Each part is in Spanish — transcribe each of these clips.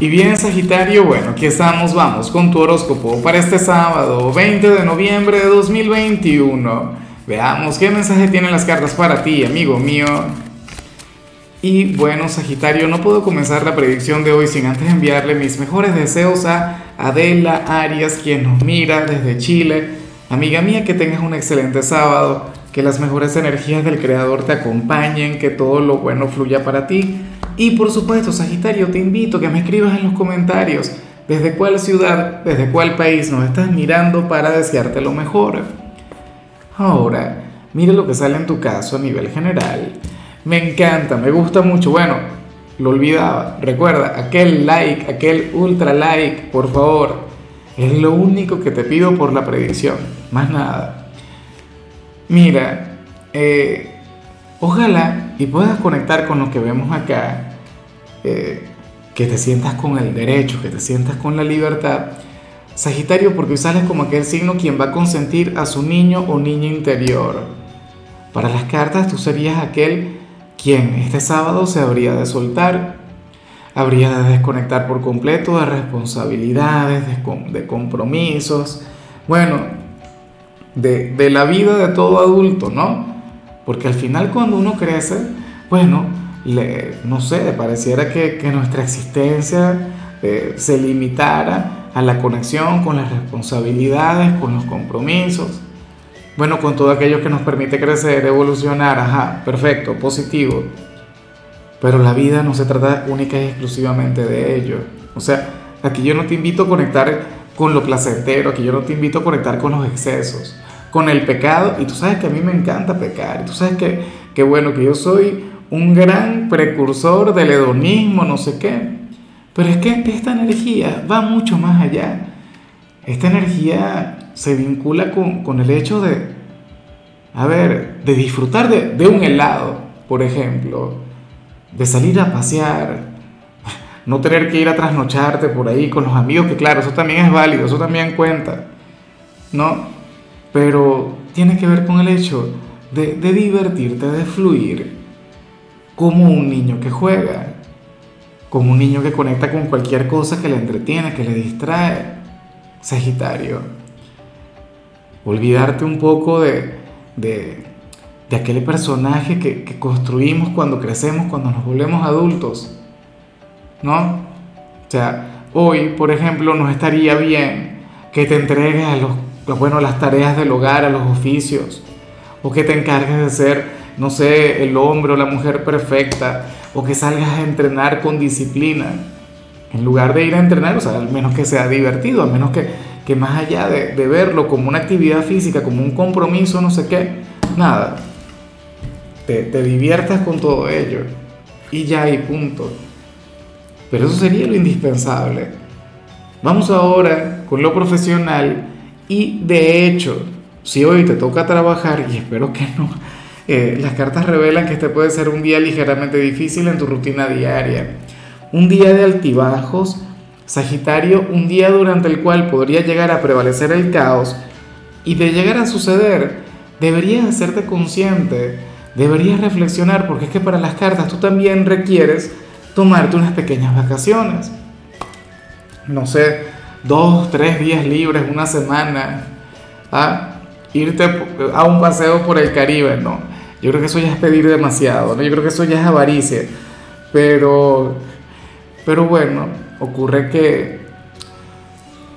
Y bien, Sagitario, bueno, aquí estamos, vamos con tu horóscopo para este sábado, 20 de noviembre de 2021. Veamos qué mensaje tienen las cartas para ti, amigo mío. Y bueno, Sagitario, no puedo comenzar la predicción de hoy sin antes enviarle mis mejores deseos a Adela Arias, quien nos mira desde Chile. Amiga mía, que tengas un excelente sábado, que las mejores energías del Creador te acompañen, que todo lo bueno fluya para ti. Y por supuesto, Sagitario, te invito a que me escribas en los comentarios desde cuál ciudad, desde cuál país nos estás mirando para desearte lo mejor. Ahora, mira lo que sale en tu caso a nivel general. Me encanta, me gusta mucho. Bueno, lo olvidaba. Recuerda, aquel like, aquel ultra like, por favor. Es lo único que te pido por la predicción. Más nada. Mira, eh, ojalá y puedas conectar con lo que vemos acá eh, que te sientas con el derecho, que te sientas con la libertad. Sagitario, porque hoy sales como aquel signo quien va a consentir a su niño o niña interior. Para las cartas tú serías aquel quien este sábado se habría de soltar, habría de desconectar por completo de responsabilidades, de, compromisos, bueno, de, de la vida de todo adulto, ¿no? Porque al final cuando uno crece, bueno, no sé, pareciera que, nuestra existencia eh, se limitara a la conexión con las responsabilidades, con los compromisos, bueno, con todo aquello que nos permite crecer, evolucionar, ajá, perfecto, positivo. Pero la vida no se trata única y exclusivamente de ello. O sea, aquí yo no te invito a conectar con lo placentero, aquí yo no te invito a conectar con los excesos, con el pecado. Y tú sabes que a mí me encanta pecar. Y tú sabes que, que bueno, que yo soy un gran precursor del hedonismo, no sé qué. Pero es que esta energía va mucho más allá. Esta energía se vincula con, el hecho de, a ver, de disfrutar de, de un helado, por ejemplo, de salir a pasear, no tener que ir a trasnocharte por ahí con los amigos, que claro, eso también es válido, eso también cuenta, ¿no? Pero tiene que ver con el hecho de, de divertirte, de fluir, como un niño que juega, como un niño que conecta con cualquier cosa que le entretiene, que le distrae. Sagitario. Olvidarte un poco de, de, aquel personaje que, que, construimos cuando crecemos, cuando nos volvemos adultos. ¿No? O sea, hoy, por ejemplo, no estaría bien que te entregues a los, bueno, las tareas del hogar, a los oficios, o que te encargues de ser no sé, el hombre o la mujer perfecta, o que salgas a entrenar con disciplina, en lugar de ir a entrenar, o sea, al menos que sea divertido, al menos que, que más allá de, verlo como una actividad física, como un compromiso, no sé qué, nada, te, te diviertas con todo ello, y ya y punto. Pero eso sería lo indispensable. Vamos ahora con lo profesional y de hecho, si hoy te toca trabajar, y espero que no, eh, las cartas revelan que este puede ser un día ligeramente difícil en tu rutina diaria. Un día de altibajos, Sagitario, un día durante el cual podría llegar a prevalecer el caos y de llegar a suceder, deberías hacerte consciente, deberías reflexionar, porque es que para las cartas tú también requieres tomarte unas pequeñas vacaciones. No sé, dos, tres días libres, una semana, ¿ah? irte a un paseo por el Caribe, ¿no? Yo creo que eso ya es pedir demasiado, ¿no? Yo creo que eso ya es avaricia. Pero, pero bueno, ocurre que,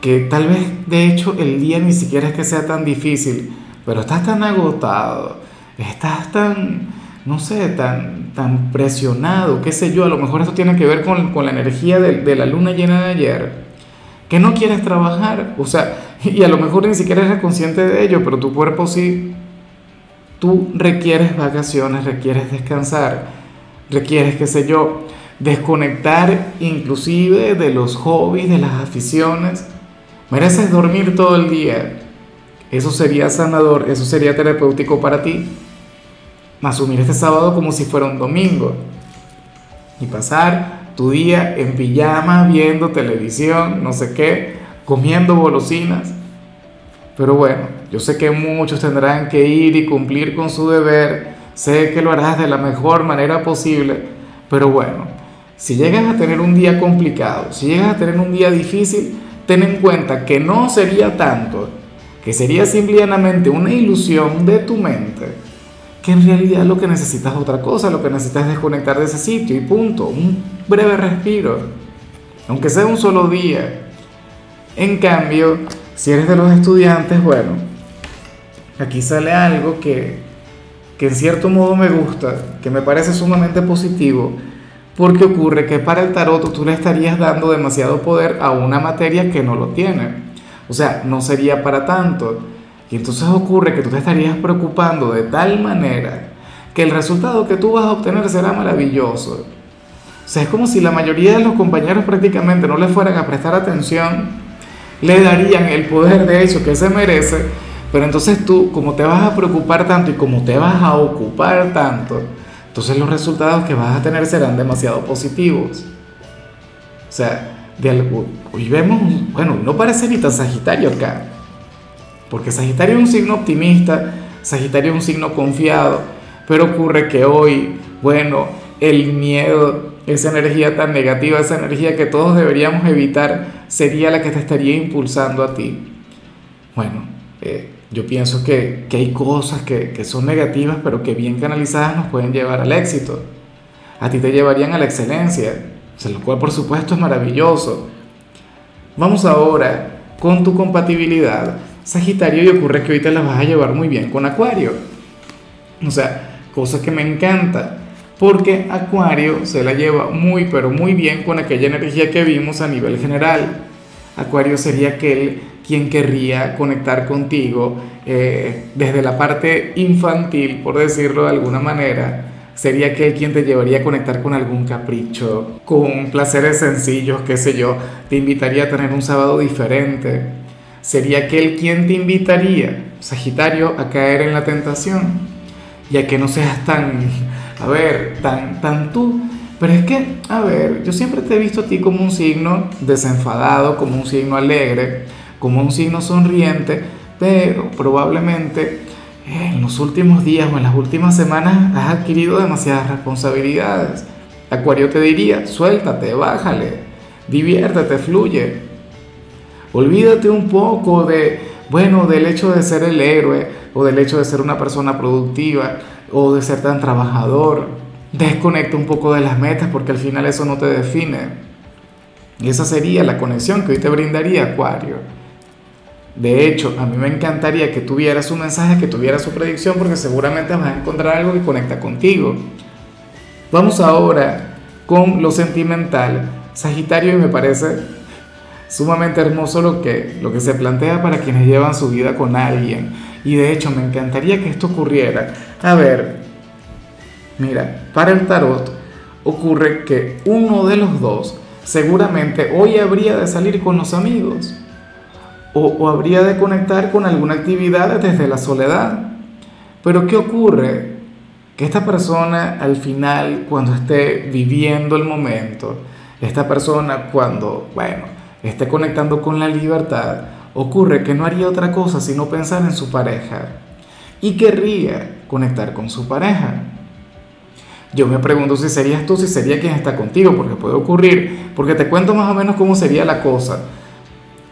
que tal vez de hecho el día ni siquiera es que sea tan difícil, pero estás tan agotado, estás tan, no sé, tan, tan presionado, qué sé yo, a lo mejor eso tiene que ver con, con la energía de, de la luna llena de ayer, que no quieres trabajar, o sea, y a lo mejor ni siquiera eres consciente de ello, pero tu cuerpo sí Tú requieres vacaciones, requieres descansar, requieres, qué sé yo, desconectar inclusive de los hobbies, de las aficiones. Mereces dormir todo el día. Eso sería sanador, eso sería terapéutico para ti. Asumir este sábado como si fuera un domingo y pasar tu día en pijama, viendo televisión, no sé qué, comiendo golosinas. Pero bueno, yo sé que muchos tendrán que ir y cumplir con su deber, sé que lo harás de la mejor manera posible, pero bueno, si llegas a tener un día complicado, si llegas a tener un día difícil, ten en cuenta que no sería tanto, que sería simplemente una ilusión de tu mente, que en realidad lo que necesitas es otra cosa, lo que necesitas es desconectar de ese sitio y punto, un breve respiro, aunque sea un solo día. En cambio, si eres de los estudiantes, bueno, aquí sale algo que, que en cierto modo me gusta, que me parece sumamente positivo, porque ocurre que para el tarot tú le estarías dando demasiado poder a una materia que no lo tiene. O sea, no sería para tanto. Y entonces ocurre que tú te estarías preocupando de tal manera que el resultado que tú vas a obtener será maravilloso. O sea, es como si la mayoría de los compañeros prácticamente no le fueran a prestar atención, le darían el poder de hecho que se merece, pero entonces tú, como te vas a preocupar tanto y como te vas a ocupar tanto, entonces los resultados que vas a tener serán demasiado positivos. O sea, hoy vemos, bueno, no parece ni tan Sagitario acá, porque Sagitario es un signo optimista, Sagitario es un signo confiado, pero ocurre que hoy, bueno, el miedo, esa energía tan negativa, esa energía que todos deberíamos evitar, sería la que te estaría impulsando a ti. Bueno, eh, yo pienso que, que hay cosas que, que, son negativas, pero que bien canalizadas nos pueden llevar al éxito. A ti te llevarían a la excelencia, lo cual por supuesto es maravilloso. Vamos ahora con tu compatibilidad. Sagitario, y ocurre que hoy te la vas a llevar muy bien con Acuario. O sea, cosa que me encanta, porque Acuario se la lleva muy, pero muy bien con aquella energía que vimos a nivel general. Acuario sería aquel quien querría conectar contigo eh, desde la parte infantil, por decirlo de alguna manera, sería aquel quien te llevaría a conectar con algún capricho, con placeres sencillos, qué sé yo, te invitaría a tener un sábado diferente, sería aquel quien te invitaría, Sagitario, a caer en la tentación, ya que no seas tan, a ver, tan, tan tú. Pero es que, a ver, yo siempre te he visto a ti como un signo desenfadado, como un signo alegre, como un signo sonriente, pero probablemente en los últimos días o en las últimas semanas has adquirido demasiadas responsabilidades. Acuario te diría, suéltate, bájale, diviértete, fluye. Olvídate un poco de, bueno, del hecho de ser el héroe o del hecho de ser una persona productiva o de ser tan trabajador. Desconecta un poco de las metas porque al final eso no te define. Y esa sería la conexión que hoy te brindaría Acuario. De hecho, a mí me encantaría que tuvieras su mensaje, que tuvieras su predicción, porque seguramente vas a encontrar algo que conecta contigo. Vamos ahora con lo sentimental. Sagitario, y me parece sumamente hermoso lo que, lo que se plantea para quienes llevan su vida con alguien. Y de hecho, me encantaría que esto ocurriera. A ver, mira, para el tarot ocurre que uno de los dos seguramente hoy habría de salir con los amigos o, habría de conectar con alguna actividad desde la soledad. Pero ¿qué ocurre? Que esta persona al final, cuando esté viviendo el momento, esta persona cuando, bueno, esté conectando con la libertad, ocurre que no haría otra cosa sino pensar en su pareja y querría conectar con su pareja. Yo me pregunto si serías tú, si sería quien está contigo, porque puede ocurrir, porque te cuento más o menos cómo sería la cosa.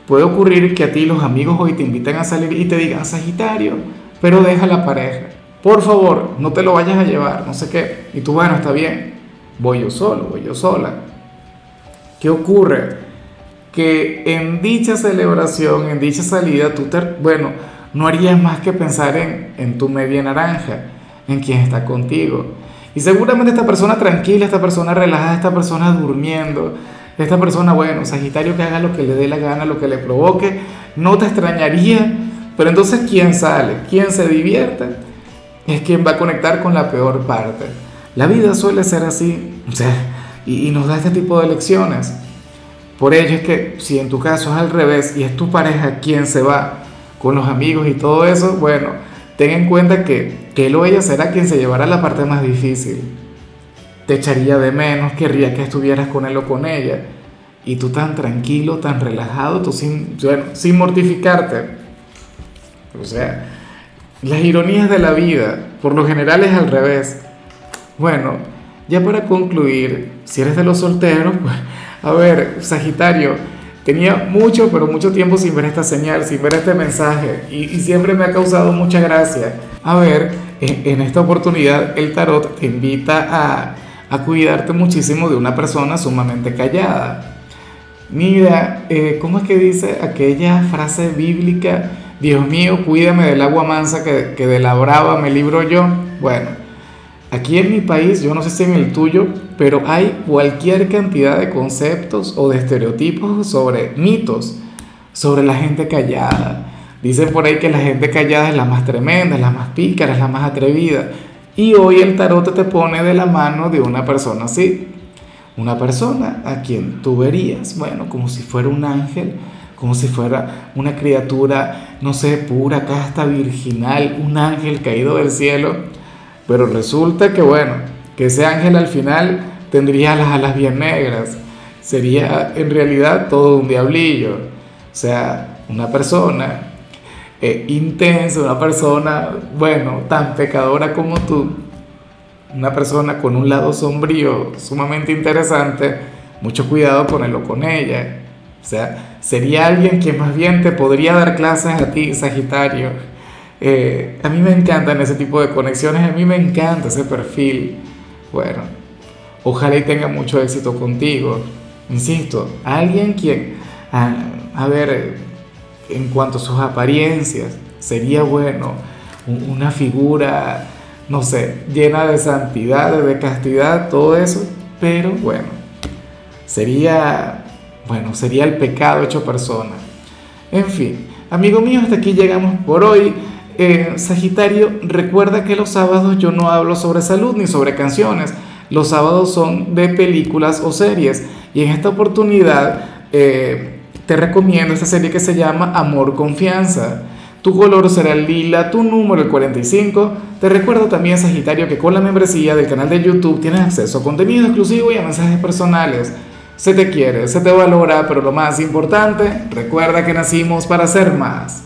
Puede ocurrir que a ti los amigos hoy te inviten a salir y te digan Sagitario, pero deja la pareja. Por favor, no te lo vayas a llevar, no sé qué. Y tú, bueno, está bien, voy yo solo, voy yo sola. ¿Qué ocurre? Que en dicha celebración, en dicha salida, tú te, bueno, no harías más que pensar en, en tu media naranja, en quien está contigo. Y seguramente esta persona tranquila, esta persona relajada, esta persona durmiendo, esta persona, bueno, Sagitario que haga lo que le dé la gana, lo que le provoque, no te extrañaría, pero entonces ¿quién sale? ¿Quién se divierte? Es quien va a conectar con la peor parte. La vida suele ser así, o sea, y, y nos da este tipo de lecciones. Por ello es que si en tu caso es al revés y es tu pareja quien se va con los amigos y todo eso, bueno, ten en cuenta que, que él o ella será quien se llevará la parte más difícil te echaría de menos, querría que estuvieras con él o con ella. Y tú tan tranquilo, tan relajado, tú sin, sin mortificarte. O sea, las ironías de la vida, por lo general es al revés. Bueno, ya para concluir, si eres de los solteros, pues, a ver, Sagitario, tenía mucho, pero mucho tiempo sin ver esta señal, sin ver este mensaje, y, y siempre me ha causado mucha gracia. A ver, en, en esta oportunidad el tarot te invita a, a cuidarte muchísimo de una persona sumamente callada. Mira, eh, ¿cómo es que dice aquella frase bíblica? Dios mío, cuídame del agua mansa que, que de la brava me libro yo. Bueno, Aquí en mi país, yo no sé si en el tuyo, pero hay cualquier cantidad de conceptos o de estereotipos sobre mitos, sobre la gente callada. Dicen por ahí que la gente callada es la más tremenda, es la más pícara, es la más atrevida. Y hoy el tarot te pone de la mano de una persona así. Una persona a quien tú verías, bueno, como si fuera un ángel, como si fuera una criatura, no sé, pura, casta, virginal, un ángel caído del cielo pero resulta que, bueno, que ese ángel al final tendría las alas bien negras. Sería en realidad todo un diablillo. O sea, una persona eh, intensa, una persona, bueno, tan pecadora como tú, una persona con un lado sombrío sumamente interesante, mucho cuidado ponerlo con ella. O sea, sería alguien que más bien te podría dar clases a ti, Sagitario eh, a mí me encantan ese tipo de conexiones, a mí me encanta ese perfil. Bueno, ojalá y tenga mucho éxito contigo. Insisto, alguien quien, a, ver, en cuanto a sus apariencias, sería bueno, una figura, no sé, llena de santidad, de castidad, todo eso, pero bueno, sería, bueno, sería el pecado hecho persona. En fin, amigo mío, hasta aquí llegamos por hoy. Eh, Sagitario, recuerda que los sábados yo no hablo sobre salud ni sobre canciones. Los sábados son de películas o series. Y en esta oportunidad eh, te recomiendo esta serie que se llama Amor Confianza. Tu color será el lila, tu número el 45. Te recuerdo también, Sagitario, que con la membresía del canal de YouTube tienes acceso a contenido exclusivo y a mensajes personales. Se te quiere, se te valora, pero lo más importante, recuerda que nacimos para ser más.